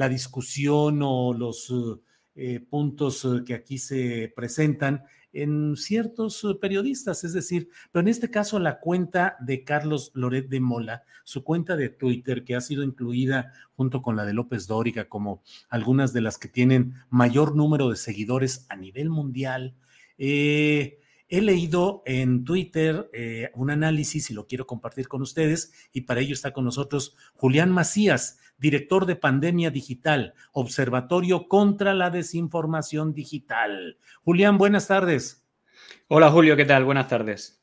la discusión o los eh, puntos eh, que aquí se presentan en ciertos eh, periodistas, es decir, pero en este caso la cuenta de Carlos Loret de Mola, su cuenta de Twitter, que ha sido incluida junto con la de López Dóriga como algunas de las que tienen mayor número de seguidores a nivel mundial. He leído en Twitter un análisis y lo quiero compartir con ustedes y para ello está con nosotros Julián Macías, director de Pandemia Digital, Observatorio contra la Desinformación Digital. Julián, buenas tardes. Hola Julio, ¿qué tal? Buenas tardes.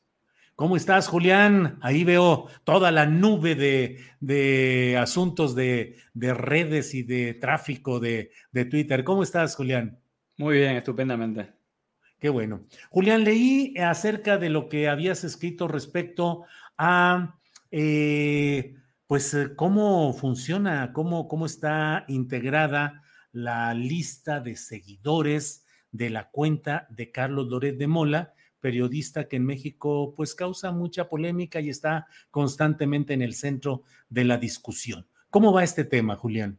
¿Cómo estás, Julián? Ahí veo toda la nube de, asuntos de, redes y de tráfico de, Twitter. ¿Cómo estás, Julián? Muy bien, estupendamente. Qué bueno. Julián, leí acerca de lo que habías escrito respecto a eh, pues eh, cómo funciona, cómo, cómo está integrada la lista de seguidores de la cuenta de Carlos Loret de Mola, periodista que en México pues causa mucha polémica y está constantemente en el centro de la discusión. ¿Cómo va este tema, Julián?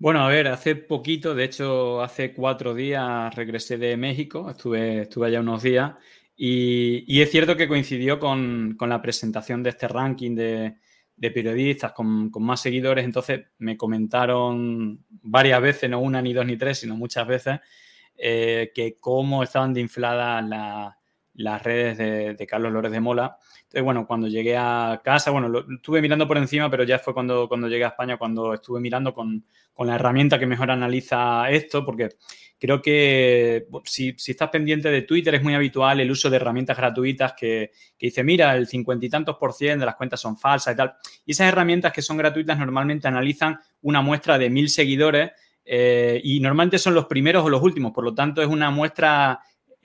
Bueno, a ver, hace poquito, de hecho, hace cuatro días regresé de México, estuve, estuve allá unos días y, es cierto que coincidió con, con, la presentación de este ranking de, de periodistas con, más seguidores, entonces me comentaron varias veces, no una ni dos ni tres, sino muchas veces, eh, que cómo estaban de infladas las redes de, Carlos Lórez de Mola. Entonces, bueno, cuando llegué a casa, bueno, lo, estuve mirando por encima, pero ya fue cuando, cuando llegué a España, cuando estuve mirando con, con la herramienta que mejor analiza esto, porque Creo que si, estás pendiente de Twitter es muy habitual el uso de herramientas gratuitas que, dice, mira, el cincuenta y tantos por ciento de las cuentas son falsas y tal. Y esas herramientas que son gratuitas normalmente analizan una muestra de mil seguidores eh, y normalmente son los primeros o los últimos. Por lo tanto, es una muestra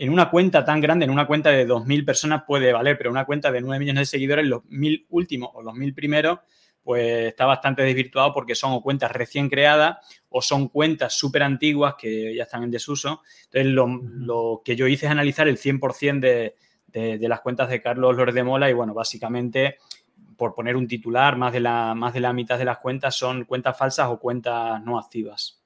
en una cuenta tan grande, en una cuenta de dos mil personas puede valer, pero una cuenta de nueve millones de seguidores, los mil últimos o los mil primeros pues está bastante desvirtuado porque son o cuentas recién creadas o son cuentas súper antiguas que ya están en desuso. Entonces, lo, que yo hice es analizar el 100% de, de, las cuentas de Carlos Lord de Mola y, bueno, básicamente, por poner un titular, más de, la, más de la mitad de las cuentas son cuentas falsas o cuentas no activas.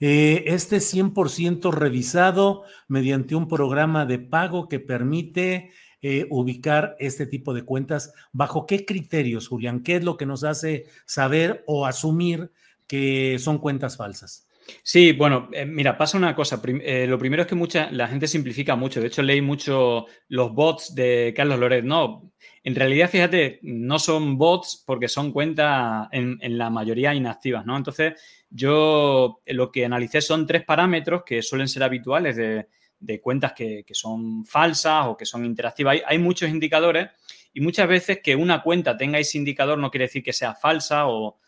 Eh, este 100% revisado mediante un programa de pago que permite eh, ubicar este tipo de cuentas? ¿Bajo qué criterios, Julián? ¿Qué es lo que nos hace saber o asumir que son cuentas falsas? Sí, bueno, eh, mira, pasa una cosa. Eh, lo primero es que mucha, la gente simplifica mucho. De hecho, leí mucho los bots de Carlos Loret. No, en realidad, fíjate, no son bots porque son cuentas en, en, la mayoría inactivas, ¿no? Entonces, yo lo que analicé son tres parámetros que suelen ser habituales de, de cuentas que, son falsas o que son interactivas. Hay, muchos indicadores y muchas veces que una cuenta tenga ese indicador no quiere decir que sea falsa o,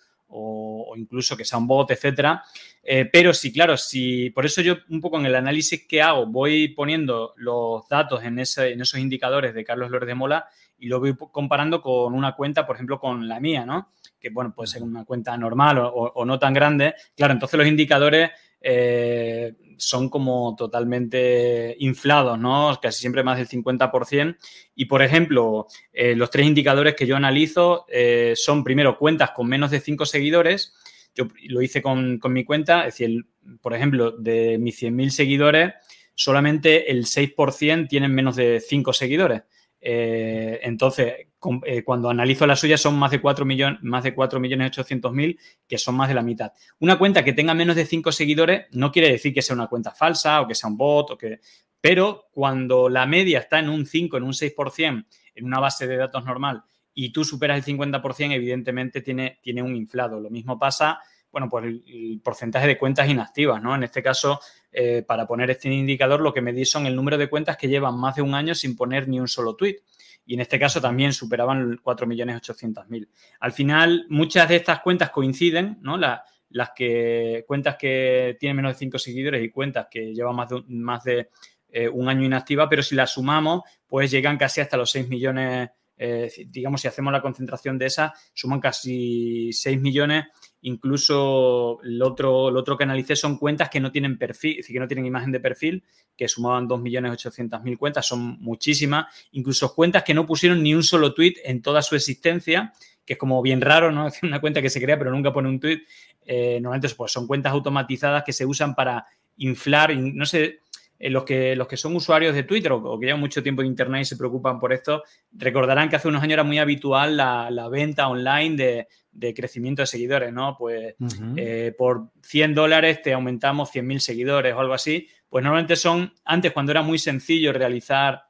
incluso que sea un bot, etcétera. Eh, pero sí, claro, si por eso yo un poco en el análisis que hago voy poniendo los datos en, ese, en esos indicadores de Carlos López de Mola y lo voy comparando con una cuenta, por ejemplo, con la mía, ¿no? Que bueno, puede ser una cuenta normal o, o no tan grande. Claro, entonces los indicadores eh, son como totalmente inflados, ¿no? Casi siempre más del 50%. Y, por ejemplo, eh, los tres indicadores que yo analizo eh, son, primero, cuentas con menos de 5 seguidores. Yo lo hice con, mi cuenta, es decir, por ejemplo, de mis 100.000 seguidores, solamente el 6% tienen menos de 5 seguidores. Eh, entonces, eh, cuando analizo la suya son más de 4 millones, más de 4 millones 800 mil, que son más de la mitad. Una cuenta que tenga menos de 5 seguidores no quiere decir que sea una cuenta falsa o que sea un bot o que... Pero cuando la media está en un 5, en un 6%, en una base de datos normal, y tú superas el 50%, evidentemente tiene, tiene un inflado. Lo mismo pasa bueno, pues el, porcentaje de cuentas inactivas, ¿no? En este caso, eh, para poner este indicador, lo que me di son el número de cuentas que llevan más de un año sin poner ni un solo tweet. Y en este caso también superaban 4.800.000. Al final, muchas de estas cuentas coinciden, ¿no? las que cuentas que tienen menos de 5 seguidores y cuentas que llevan más de, eh, un año inactiva, pero si las sumamos, pues llegan casi hasta los 6 millones eh, digamos, si hacemos la concentración de esa, suman casi 6 millones. Incluso lo otro, lo otro que analicé son cuentas que no tienen perfil, que no tienen imagen de perfil, que sumaban 2.800.000 cuentas, son muchísimas. Incluso cuentas que no pusieron ni un solo tweet en toda su existencia, que es como bien raro, ¿no? Es una cuenta que se crea pero nunca pone un tweet. Eh, normalmente pues, son cuentas automatizadas que se usan para inflar, no sé, eh, los, que, los que son usuarios de Twitter o, que llevan mucho tiempo en Internet y se preocupan por esto, recordarán que hace unos años era muy habitual la, venta online de, crecimiento de seguidores, ¿no? Pues eh, por 100 dólares te aumentamos 100.000 seguidores o algo así. Pues normalmente son, antes cuando era muy sencillo realizar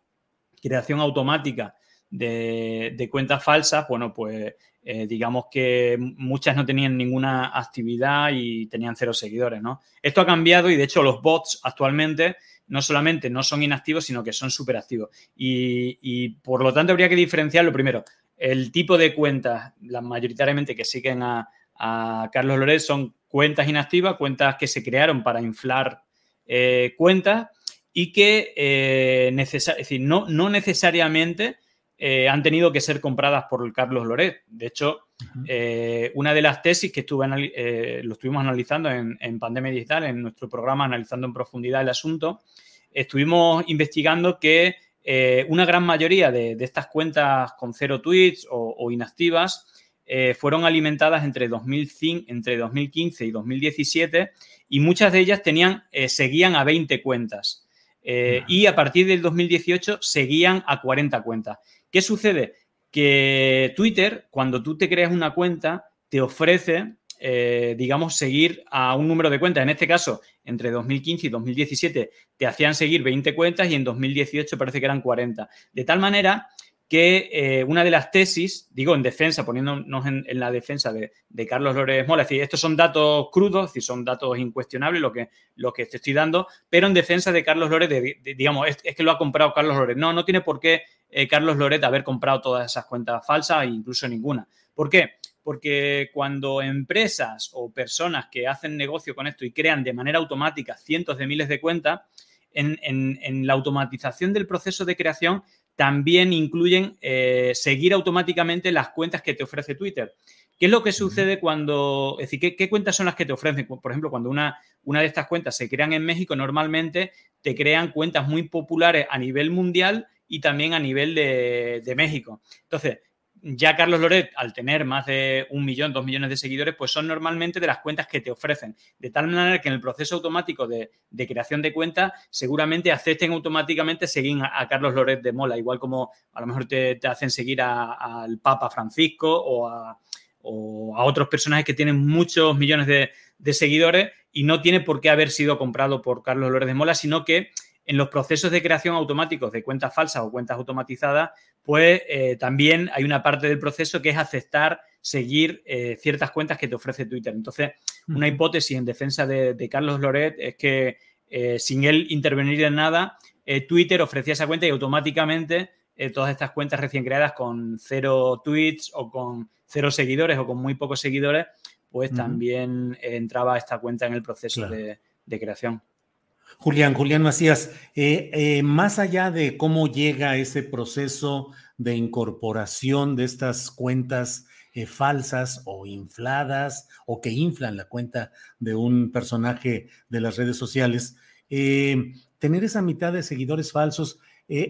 creación automática de, cuentas falsas, bueno, pues eh, digamos que muchas no tenían ninguna actividad y tenían cero seguidores, ¿no? Esto ha cambiado y de hecho los bots actualmente no solamente no son inactivos, sino que son superactivos. Y, y por lo tanto habría que diferenciar lo primero. El tipo de cuentas, las mayoritariamente que siguen a, Carlos Loret, son cuentas inactivas, cuentas que se crearon para inflar eh, cuentas y que eh, decir, no, no necesariamente eh, han tenido que ser compradas por Carlos Loret. De hecho, una de las tesis que estuve lo estuvimos analizando en, en, Pandemia Digital, en nuestro programa, analizando en profundidad el asunto, estuvimos investigando que eh, una gran mayoría de, estas cuentas con cero tweets o, inactivas eh, fueron alimentadas entre, 2005, entre 2015 y 2017 y muchas de ellas tenían, eh, seguían a 20 cuentas. y a partir del 2018 seguían a 40 cuentas. ¿Qué sucede? Que Twitter, cuando tú te creas una cuenta, te ofrece eh, digamos, seguir a un número de cuentas. En este caso, entre 2015 y 2017 te hacían seguir 20 cuentas y en 2018 parece que eran 40. De tal manera que eh, una de las tesis, digo en defensa, poniéndonos en, la defensa de, Carlos Lórez Mola, es decir, estos son datos crudos, es decir, son datos incuestionables lo que, lo que te estoy dando, pero en defensa de Carlos Lórez, digamos, es, que lo ha comprado Carlos Lórez. No, no tiene por qué eh, Carlos Lórez haber comprado todas esas cuentas falsas e incluso ninguna. ¿Por qué? porque cuando empresas o personas que hacen negocio con esto y crean de manera automática cientos de miles de cuentas, en, la automatización del proceso de creación también incluyen eh, seguir automáticamente las cuentas que te ofrece Twitter. ¿Qué es lo que sucede cuando, es decir, qué, cuentas son las que te ofrecen? Por ejemplo, cuando una, una, de estas cuentas se crean en México, normalmente te crean cuentas muy populares a nivel mundial y también a nivel de, de México. Entonces, ya Carlos Loret, al tener más de un millón, dos millones de seguidores, pues son normalmente de las cuentas que te ofrecen. De tal manera que en el proceso automático de, creación de cuentas, seguramente acepten automáticamente seguir a, Carlos Loret de Mola, igual como a lo mejor te, hacen seguir al Papa Francisco o a, otros personajes que tienen muchos millones de, de seguidores y no tiene por qué haber sido comprado por Carlos Loret de Mola, sino que en los procesos de creación automáticos de cuentas falsas o cuentas automatizadas, pues eh, también hay una parte del proceso que es aceptar seguir eh, ciertas cuentas que te ofrece Twitter. Entonces, una hipótesis en defensa de, Carlos Loret es que eh, sin él intervenir en nada, Twitter ofrecía esa cuenta y automáticamente todas estas cuentas recién creadas con cero tweets o con cero seguidores o con muy pocos seguidores, pues también entraba esta cuenta en el proceso de creación. Julián, Julián Macías, eh, eh, más allá de cómo llega ese proceso de incorporación de estas cuentas eh, falsas o infladas o que inflan la cuenta de un personaje de las redes sociales, tener esa mitad de seguidores falsos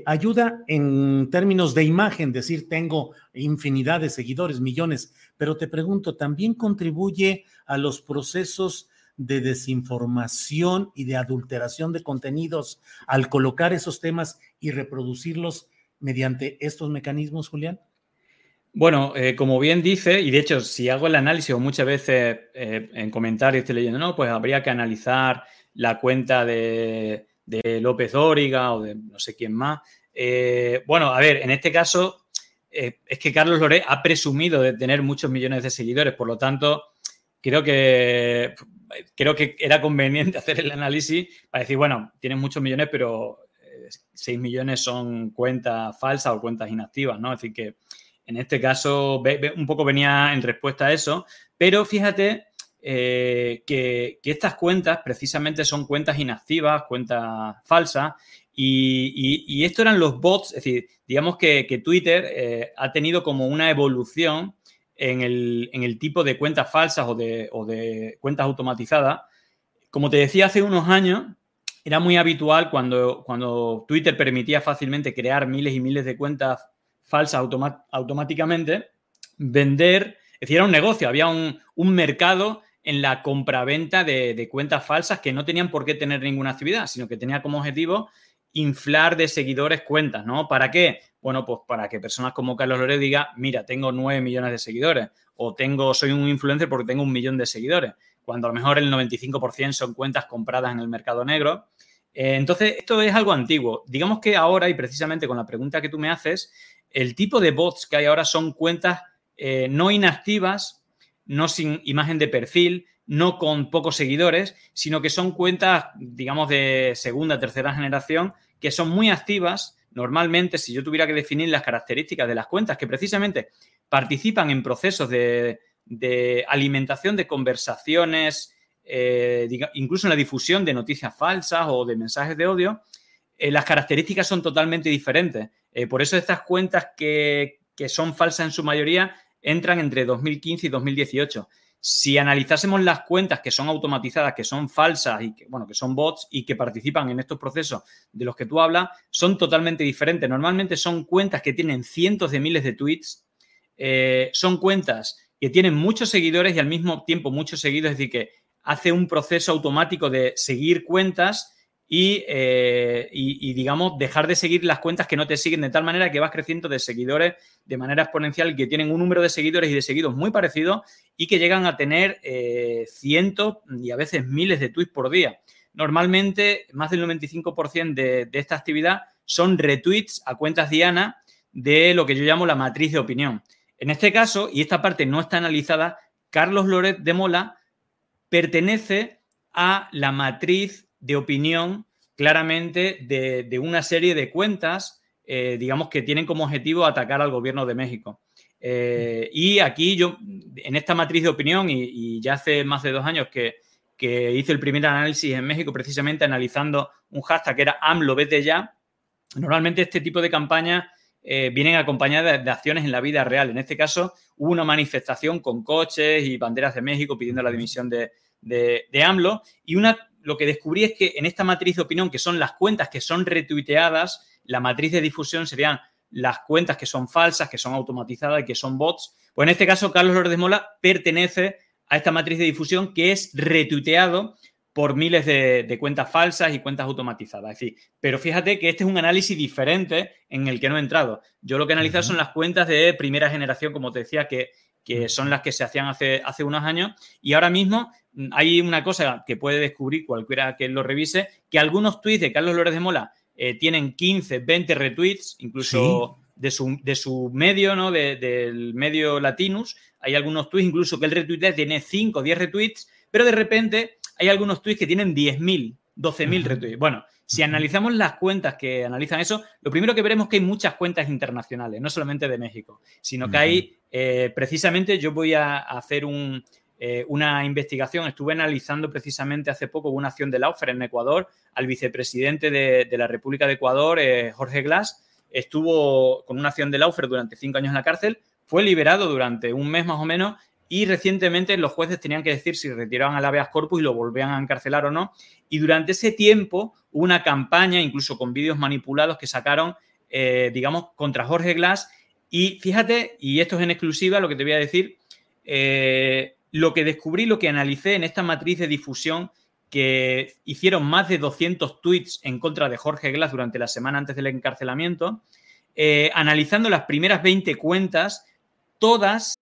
ayuda en términos de imagen, decir tengo infinidad de seguidores, millones, pero te pregunto, ¿también contribuye a los procesos de desinformación y de adulteración de contenidos al colocar esos temas y reproducirlos mediante estos mecanismos, Julián? Bueno, eh, como bien dice, y de hecho, si hago el análisis o muchas veces eh, en comentarios estoy leyendo, no, pues habría que analizar la cuenta de, López Dóriga o de no sé quién más. Eh, bueno, a ver, en este caso es que Carlos Loré ha presumido de tener muchos millones de seguidores, por lo tanto, creo que creo que era conveniente hacer el análisis para decir, bueno, tienes muchos millones, pero 6 eh, millones son cuentas falsas o cuentas inactivas, ¿no? Es decir, que en este caso un poco venía en respuesta a eso, pero fíjate eh, que, estas cuentas precisamente son cuentas inactivas, cuentas falsas, y, esto eran los bots, es decir, digamos que, Twitter eh, ha tenido como una evolución en el, tipo de cuentas falsas o de, cuentas automatizadas. Como te decía hace unos años, era muy habitual cuando, cuando Twitter permitía fácilmente crear miles y miles de cuentas falsas automáticamente, vender, es decir, era un negocio, había un, mercado en la compraventa de, de, cuentas falsas que no tenían por qué tener ninguna actividad, sino que tenía como objetivo inflar de seguidores cuentas, ¿no? ¿Para qué? Bueno, pues para que personas como Carlos Lore diga, mira, tengo 9 millones de seguidores o tengo, soy un influencer porque tengo un millón de seguidores, cuando a lo mejor el 95% son cuentas compradas en el mercado negro. Eh, entonces, esto es algo antiguo. Digamos que ahora, y precisamente con la pregunta que tú me haces, el tipo de bots que hay ahora son cuentas eh, no inactivas, no sin imagen de perfil, no con pocos seguidores, sino que son cuentas, digamos, de segunda, tercera generación, que son muy activas. Normalmente, si yo tuviera que definir las características de las cuentas que precisamente participan en procesos de, alimentación de conversaciones, eh, incluso en la difusión de noticias falsas o de mensajes de odio, eh, las características son totalmente diferentes. Eh, por eso estas cuentas que, que son falsas en su mayoría entran entre 2015 y 2018 si analizásemos las cuentas que son automatizadas, que son falsas y que, bueno, que son bots y que participan en estos procesos de los que tú hablas, son totalmente diferentes. Normalmente son cuentas que tienen cientos de miles de tweets, eh, son cuentas que tienen muchos seguidores y al mismo tiempo muchos seguidores, es decir, que hace un proceso automático de seguir cuentas eh, y, digamos, dejar de seguir las cuentas que no te siguen de tal manera que vas creciendo de seguidores de manera exponencial, que tienen un número de seguidores y de seguidos muy parecido y que llegan a tener eh, cientos y a veces miles de tweets por día. Normalmente, más del 95% de, de esta actividad son retweets a cuentas Diana de lo que yo llamo la matriz de opinión. En este caso, y esta parte no está analizada, Carlos Loret de Mola pertenece a la matriz de opinión claramente de, una serie de cuentas, eh, digamos, que tienen como objetivo atacar al gobierno de México. Eh, y aquí yo, en esta matriz de opinión, y, ya hace más de dos años que, hice el primer análisis en México, precisamente analizando un hashtag que era AMLO, vete ya, normalmente este tipo de campañas eh, vienen acompañadas de, acciones en la vida real. En este caso, hubo una manifestación con coches y banderas de México pidiendo la dimisión de, de AMLO y una lo que descubrí es que en esta matriz de opinión, que son las cuentas que son retuiteadas, la matriz de difusión serían las cuentas que son falsas, que son automatizadas y que son bots. Pues en este caso, Carlos Lourdes Mola pertenece a esta matriz de difusión que es retuiteado por miles de, cuentas falsas y cuentas automatizadas. Es decir, pero fíjate que este es un análisis diferente en el que no he entrado. Yo lo que he analizado son las cuentas de primera generación, como te decía, que, que son las que se hacían hace, hace unos años. Y ahora mismo hay una cosa que puede descubrir cualquiera que lo revise, que algunos tweets de Carlos Lórez de Mola eh, tienen 15, 20 retweets, incluso de, su, de, su, medio, ¿no? del medio Latinus. Hay algunos tweets, incluso que el retweet tiene 5, 10 retweets, pero de repente hay algunos tweets que tienen 10.000, 12.000 retweets. Bueno, si analizamos las cuentas que analizan eso, lo primero que veremos es que hay muchas cuentas internacionales, no solamente de México, sino que hay, eh, precisamente yo voy a hacer un, eh, una investigación. Estuve analizando precisamente hace poco una acción de Laufer en Ecuador al vicepresidente de, la República de Ecuador, eh, Jorge Glass. Estuvo con una acción de Laufer durante cinco años en la cárcel, fue liberado durante un mes más o menos y recientemente los jueces tenían que decir si retiraban al habeas corpus y lo volvían a encarcelar o no. Y durante ese tiempo hubo una campaña, incluso con vídeos manipulados, que sacaron, eh, digamos, contra Jorge Glass. Y fíjate, y esto es en exclusiva lo que te voy a decir, eh, lo que descubrí, lo que analicé en esta matriz de difusión que hicieron más de 200 tweets en contra de Jorge Glass durante la semana antes del encarcelamiento, eh, analizando las primeras 20 cuentas, todas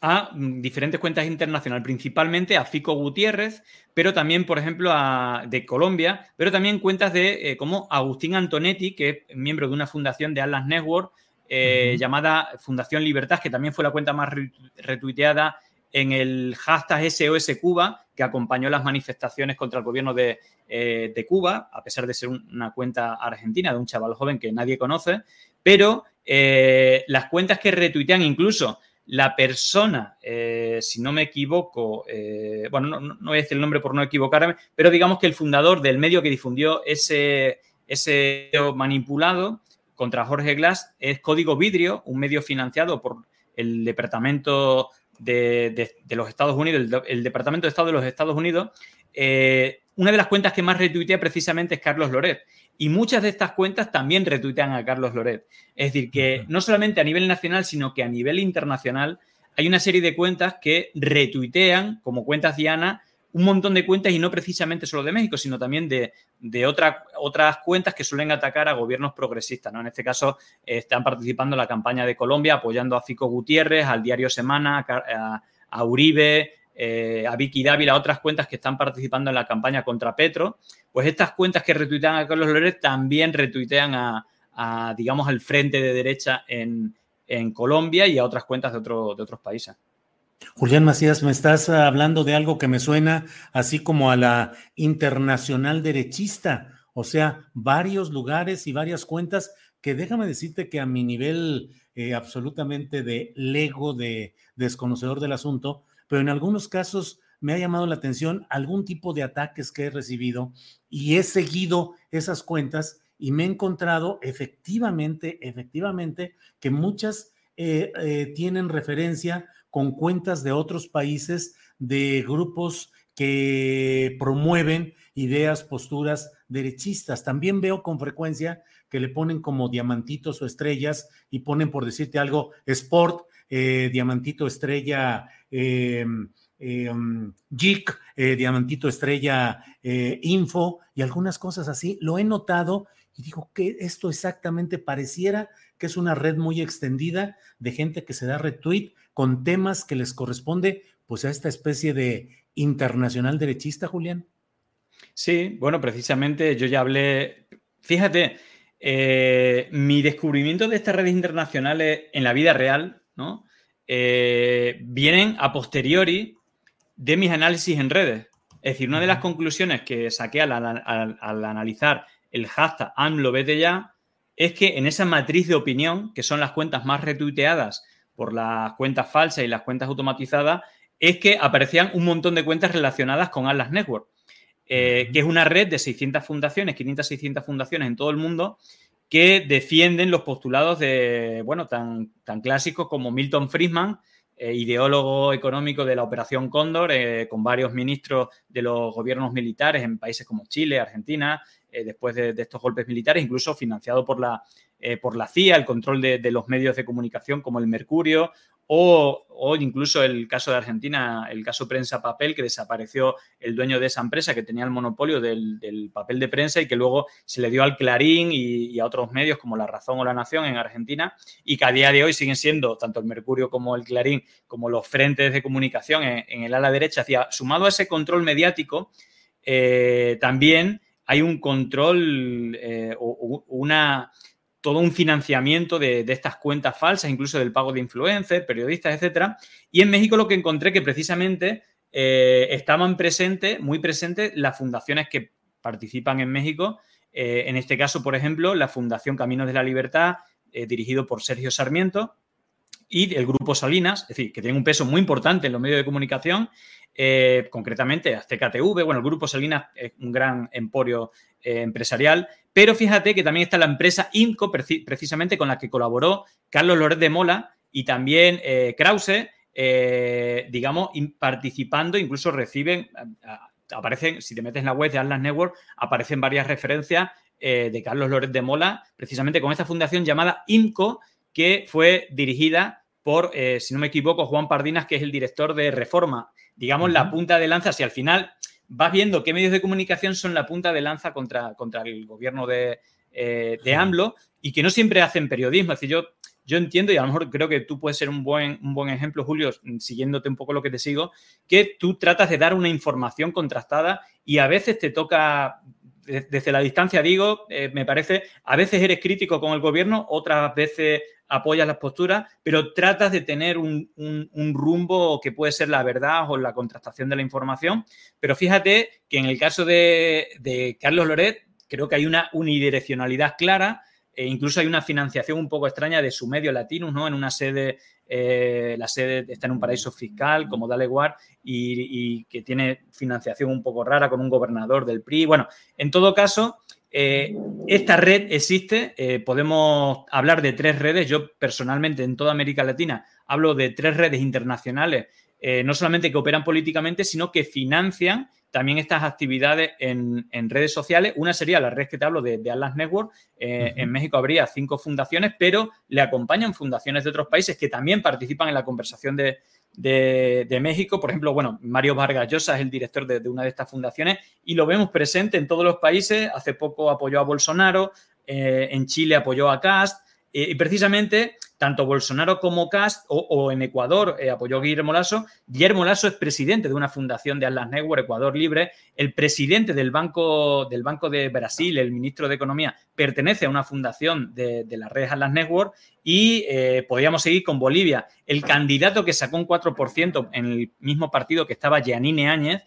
a mm, diferentes cuentas internacionales, principalmente a Fico Gutiérrez, pero también, por ejemplo, a, de Colombia, pero también cuentas de eh, como Agustín Antonetti, que es miembro de una fundación de Atlas Network eh, llamada Fundación Libertad, que también fue la cuenta más retuiteada en el hashtag SOS Cuba, que acompañó las manifestaciones contra el gobierno de, eh, de Cuba, a pesar de ser una cuenta argentina de un chaval joven que nadie conoce, pero las cuentas que retuitean incluso la persona, eh, si no me equivoco, eh, bueno, no, voy a decir el nombre por no equivocarme, pero digamos que el fundador del medio que difundió ese, ese manipulado contra Jorge Glass es Código Vidrio, un medio financiado por el Departamento de, los Estados Unidos, el, Departamento de Estado de los Estados Unidos. Eh, una de las cuentas que más retuitea precisamente es Carlos Loret. Y muchas de estas cuentas también retuitean a Carlos Loret. Es decir, que no solamente a nivel nacional, sino que a nivel internacional hay una serie de cuentas que retuitean, como cuentas Diana, un montón de cuentas y no precisamente solo de México, sino también de, otras cuentas que suelen atacar a gobiernos progresistas. ¿no? En este caso, están participando en la campaña de Colombia, apoyando a Fico Gutiérrez, al diario Semana, a Uribe, eh, a Vicky Dávila, otras cuentas que están participando en la campaña contra Petro, pues estas cuentas que retuitean a Carlos Loret también retuitean a, digamos, al frente de derecha en, Colombia y a otras cuentas de, de otros países. Julián Macías, me estás hablando de algo que me suena así como a la internacional derechista, o sea, varios lugares y varias cuentas que déjame decirte que a mi nivel eh, absolutamente de lego, de desconocedor del asunto, pero en algunos casos me ha llamado la atención algún tipo de ataques que he recibido y he seguido esas cuentas y me he encontrado efectivamente, efectivamente, que muchas eh, eh, tienen referencia con cuentas de otros países, de grupos que promueven ideas, posturas derechistas. También veo con frecuencia que le ponen como diamantitos o estrellas y ponen, por decirte algo, sport, eh, diamantito estrella eh, eh, um, eh, diamantito estrella info y algunas cosas así. Lo he notado y digo que esto exactamente pareciera que es una red muy extendida de gente que se da retweet con temas que les corresponde pues a esta especie de internacional derechista, Julián. Sí, bueno, precisamente yo ya hablé, fíjate, mi descubrimiento de estas redes internacionales en la vida real, ¿no? Eh, vienen a posteriori de mis análisis en redes. Es decir, una de las conclusiones que saqué al, analizar el hashtag AMLO ya es que en esa matriz de opinión, que son las cuentas más retuiteadas por las cuentas falsas y las cuentas automatizadas, es que aparecían un montón de cuentas relacionadas con Atlas Network, eh, que es una red de 600 fundaciones, 500, 600 fundaciones en todo el mundo, que defienden los postulados de, bueno, tan, tan clásicos como Milton Friedman, eh, ideólogo económico de la Operación Cóndor, eh, con varios ministros de los gobiernos militares en países como Chile, Argentina, eh, después de, estos golpes militares, incluso financiado por la, por la CIA, el control de, de, los medios de comunicación como el Mercurio o, incluso el caso de Argentina, el caso prensa papel, que desapareció el dueño de esa empresa que tenía el monopolio del, papel de prensa y que luego se le dio al Clarín y, a otros medios como La Razón o La Nación en Argentina y que a día de hoy siguen siendo tanto el Mercurio como el Clarín como los frentes de comunicación en, el ala derecha. Hacia, sumado a ese control mediático, eh, también hay un control eh, o una todo un financiamiento de, estas cuentas falsas, incluso del pago de influencers, periodistas, etcétera. Y en México lo que encontré que precisamente eh, estaban presentes, muy presentes, las fundaciones que participan en México. Eh, en este caso, por ejemplo, la Fundación Caminos de la Libertad, eh, dirigido por Sergio Sarmiento, y el Grupo Salinas, es decir, que tiene un peso muy importante en los medios de comunicación, concretamente Azteca TV, bueno, el Grupo Salinas es un gran emporio empresarial, pero fíjate que también está la empresa INCO, precisamente con la que colaboró Carlos Loret de Mola y también eh, Krause, eh, digamos, participando, incluso reciben, aparecen, si te metes en la web de Atlas Network, aparecen varias referencias eh, de Carlos Loret de Mola, precisamente con esta fundación llamada INCO, que fue dirigida por, si no me equivoco, Juan Pardinas, que es el director de Reforma. Digamos, la punta de lanza, si al final vas viendo qué medios de comunicación son la punta de lanza contra, contra el gobierno de, eh, AMLO y que no siempre hacen periodismo. Es decir, yo, yo entiendo y a lo mejor creo que tú puedes ser un buen, un buen ejemplo, Julio, siguiéndote un poco lo que te sigo, que tú tratas de dar una información contrastada y a veces te toca desde la distancia digo, eh, me parece, a veces eres crítico con el gobierno, otras veces apoyas las posturas, pero tratas de tener un, rumbo que puede ser la verdad o la contrastación de la información. Pero fíjate que en el caso de, Carlos Loret, creo que hay una unidireccionalidad clara, e incluso hay una financiación un poco extraña de su medio latino, ¿no? En una sede, eh, la sede está en un paraíso fiscal como Dale y, y, que tiene financiación un poco rara con un gobernador del PRI. Bueno, en todo caso, eh, esta red existe, eh, podemos hablar de tres redes. Yo personalmente en toda América Latina hablo de tres redes internacionales, no solamente que operan políticamente, sino que financian también estas actividades en, redes sociales. Una sería la red que te hablo de, Atlas Network. En México habría cinco fundaciones, pero le acompañan fundaciones de otros países que también participan en la conversación de, de, México. Por ejemplo, bueno, Mario Vargas Llosa es el director de, una de estas fundaciones y lo vemos presente en todos los países. Hace poco apoyó a Bolsonaro, eh, en Chile apoyó a Cast. Eh, y precisamente tanto Bolsonaro como Cast o, en Ecuador eh, apoyó a Guillermo Lasso. Guillermo Lasso es presidente de una fundación de Atlas Network, Ecuador Libre. El presidente del Banco, del Banco de Brasil, el ministro de Economía, pertenece a una fundación de, de la red Atlas Network. Y eh, podríamos seguir con Bolivia. El candidato que sacó un 4% en el mismo partido que estaba Giannine Áñez,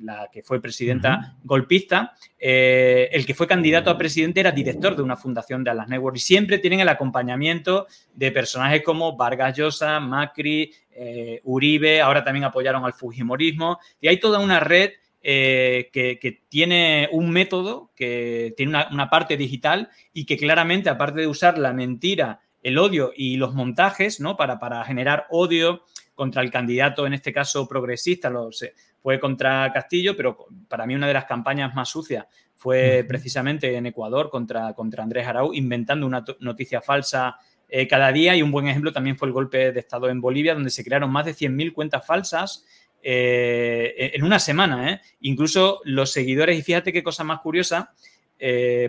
la, que fue presidenta golpista, eh, el que fue candidato a presidente era director de una fundación de Atlas Network. Y siempre tienen el acompañamiento de personajes como Vargas Llosa, Macri, eh, Uribe, ahora también apoyaron al Fujimorismo. Y hay toda una red eh, que, tiene un método, que tiene una, parte digital y que claramente, aparte de usar la mentira, el odio y los montajes, ¿no? Para, para generar odio contra el candidato, en este caso progresista, lo sé, fue contra Castillo, pero para mí una de las campañas más sucias fue precisamente en Ecuador contra, contra Andrés Arau, inventando una noticia falsa eh, cada día y un buen ejemplo también fue el golpe de Estado en Bolivia, donde se crearon más de 100.000 cuentas falsas eh, en una semana. ¿eh? Incluso los seguidores, y fíjate qué cosa más curiosa,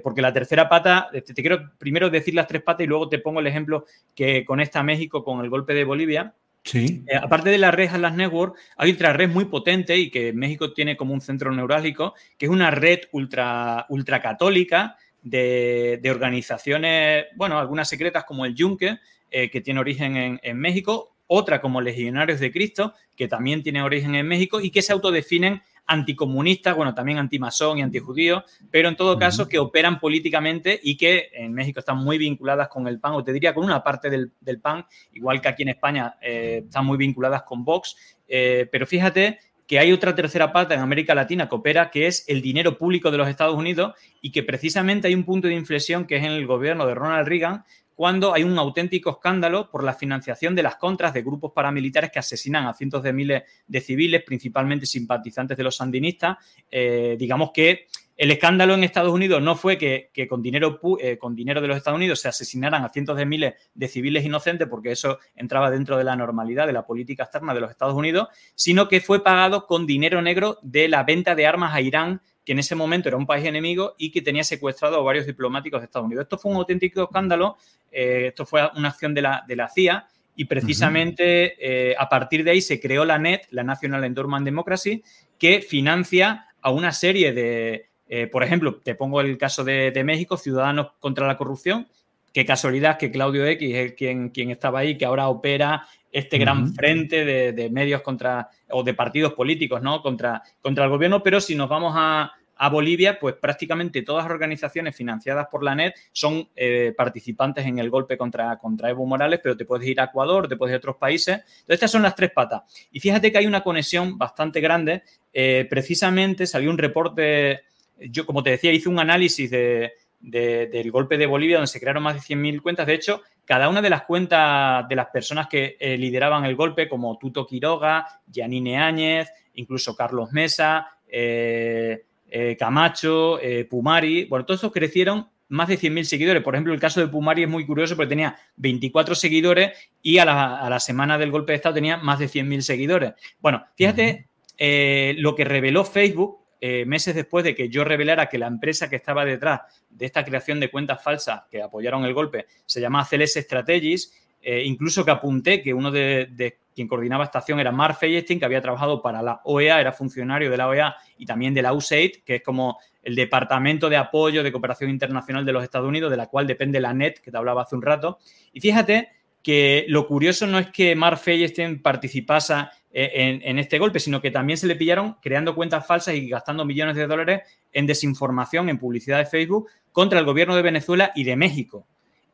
porque la tercera pata, te, te, quiero primero decir las tres patas y luego te pongo el ejemplo que conecta a México con el golpe de Bolivia. Eh, aparte de la red Atlas Network, hay otra red muy potente y que México tiene como un centro neurálgico, que es una red ultra, ultracatólica de, de organizaciones, bueno, algunas secretas como el Yunque, eh, que tiene origen en, México, otra como Legionarios de Cristo, que también tiene origen en México y que se autodefinen anticomunistas, bueno, también antimasón y antijudío, pero en todo caso que operan políticamente y que en México están muy vinculadas con el PAN, o te diría con una parte del, PAN, igual que aquí en España eh, están muy vinculadas con Vox. Eh, pero fíjate que hay otra tercera pata en América Latina que opera, que es el dinero público de los Estados Unidos y que precisamente hay un punto de inflexión que es en el gobierno de Ronald Reagan, cuando hay un auténtico escándalo por la financiación de las contras de grupos paramilitares que asesinan a cientos de miles de civiles, principalmente simpatizantes de los sandinistas. Eh, digamos que el escándalo en Estados Unidos no fue que, con, dinero, eh, con dinero de los Estados Unidos se asesinaran a cientos de miles de civiles inocentes, porque eso entraba dentro de la normalidad de la política externa de los Estados Unidos, sino que fue pagado con dinero negro de la venta de armas a Irán que en ese momento era un país enemigo y que tenía secuestrado a varios diplomáticos de Estados Unidos. Esto fue un auténtico escándalo, eh, esto fue una acción de la, de la CIA y precisamente eh, a partir de ahí se creó la NET, la National Endowment Democracy, que financia a una serie de, eh, por ejemplo, te pongo el caso de, México, Ciudadanos contra la Corrupción, qué casualidad que Claudio X es quien, quien estaba ahí, que ahora opera este gran frente de, medios contra, o de partidos políticos, ¿no? Contra, contra el gobierno, pero si nos vamos a, Bolivia, pues prácticamente todas las organizaciones financiadas por la NET son eh, participantes en el golpe contra, contra Evo Morales, pero te puedes ir a Ecuador, te puedes ir a otros países. Entonces, estas son las tres patas. Y fíjate que hay una conexión bastante grande. Eh, precisamente salió un reporte, yo como te decía, hice un análisis de, del golpe de Bolivia, donde se crearon más de 100.000 cuentas. De hecho, cada una de las cuentas de las personas que eh, lideraban el golpe, como Tuto Quiroga, Yanine Áñez, incluso Carlos Mesa, eh, eh, Camacho, Pumari, bueno, todos esos crecieron más de 100.000 seguidores. Por ejemplo, el caso de Pumari es muy curioso porque tenía 24 seguidores y a la, semana del golpe de Estado tenía más de 100.000 seguidores. Bueno, fíjate lo que reveló Facebook eh, meses después de que yo revelara que la empresa que estaba detrás de esta creación de cuentas falsas que apoyaron el golpe se llamaba Celes Strategies, eh, incluso que apunté que uno de, quien coordinaba esta acción era Mark Feyerstein, que había trabajado para la OEA, era funcionario de la OEA y también de la USAID, que es como el Departamento de Apoyo de Cooperación Internacional de los Estados Unidos, de la cual depende la NET, que te hablaba hace un rato. Y fíjate que lo curioso no es que Mark Feyerstein participase en, este golpe, sino que también se le pillaron creando cuentas falsas y gastando millones de dólares en desinformación, en publicidad de Facebook contra el gobierno de Venezuela y de México.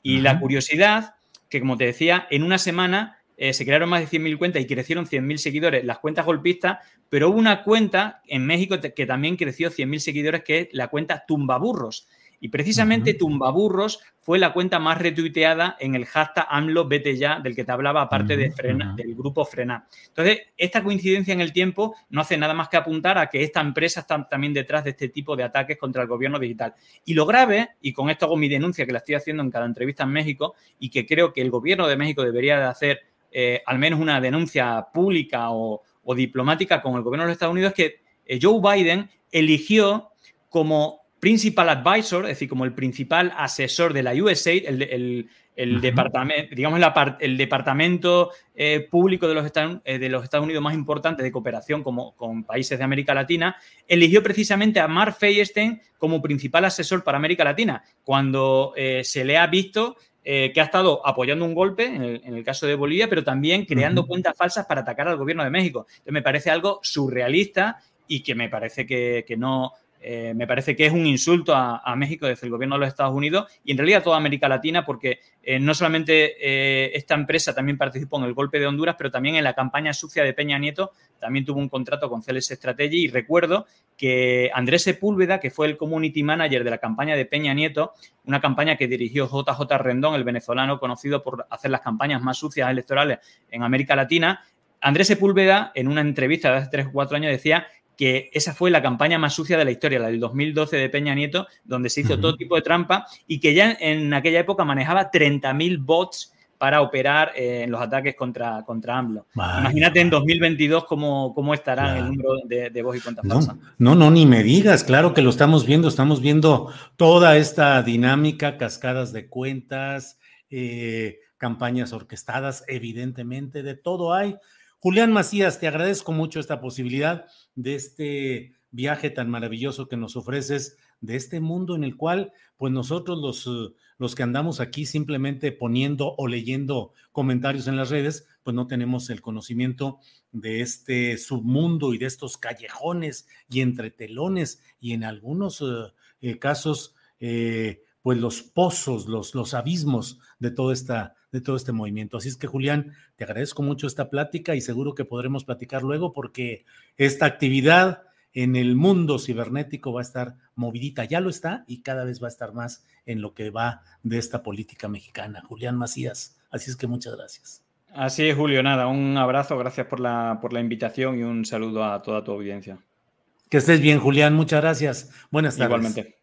Y la curiosidad, que como te decía, en una semana eh, se crearon más de 100.000 cuentas y crecieron 100.000 seguidores las cuentas golpistas, pero hubo una cuenta en México que también creció 100.000 seguidores, que es la cuenta Tumbaburros. Y precisamente Tumbaburros fue la cuenta más retuiteada en el hashtag AMLO vete ya, del que te hablaba, aparte de del grupo Frena. Entonces, esta coincidencia en el tiempo no hace nada más que apuntar a que esta empresa está también detrás de este tipo de ataques contra el gobierno digital. Y lo grave, y con esto hago mi denuncia que la estoy haciendo en cada entrevista en México, y que creo que el gobierno de México debería de hacer eh, al menos una denuncia pública o, diplomática con el gobierno de los Estados Unidos, es que eh, Joe Biden eligió como principal advisor, es decir, como el principal asesor de la USAID, el, departamento, digamos, el departamento eh, público de los, Estados, eh, de los Estados Unidos más importante de cooperación como, con países de América Latina, eligió precisamente a Mark Feyerstein como principal asesor para América Latina, cuando eh, se le ha visto que ha estado apoyando un golpe, en el, caso de Bolivia, pero también creando cuentas falsas para atacar al gobierno de México. Entonces, me parece algo surrealista y que me parece que no, eh, me parece que es un insulto a, México desde el gobierno de los Estados Unidos y en realidad a toda América Latina porque eh, no solamente eh, esta empresa también participó en el golpe de Honduras, pero también en la campaña sucia de Peña Nieto también tuvo un contrato con Celes Strategy y recuerdo que Andrés Sepúlveda, que fue el community manager de la campaña de Peña Nieto, una campaña que dirigió JJ Rendón, el venezolano conocido por hacer las campañas más sucias electorales en América Latina, Andrés Sepúlveda, en una entrevista de hace 3 o 4 años, decía que esa fue la campaña más sucia de la historia, la del 2012 de Peña Nieto, donde se hizo todo tipo de trampa y que ya en aquella época manejaba 30.000 bots para operar eh, en los ataques contra, contra AMLO. Imagínate en 2022 cómo, cómo estará el número de, de voz y cuentas no, No, no, ni me digas, claro que lo estamos viendo, estamos viendo toda esta dinámica, cascadas de cuentas, eh, campañas orquestadas, evidentemente, de todo hay. Julián Macías, te agradezco mucho esta posibilidad de este viaje tan maravilloso que nos ofreces, de este mundo en el cual, pues nosotros los, eh, los que andamos aquí simplemente poniendo o leyendo comentarios en las redes, pues no tenemos el conocimiento de este submundo y de estos callejones y entretelones y en algunos eh, eh, casos, pues los pozos, los, los abismos de toda esta de todo este movimiento. Así es que, Julián, te agradezco mucho esta plática y seguro que podremos platicar luego porque esta actividad en el mundo cibernético va a estar movidita, ya lo está y cada vez va a estar más en lo que va de esta política mexicana. Julián Macías, así es que muchas gracias. Así es, Julio, nada, un abrazo, gracias por la, por la invitación y un saludo a toda tu audiencia. Que estés bien, Julián, muchas gracias. Buenas tardes. Igualmente.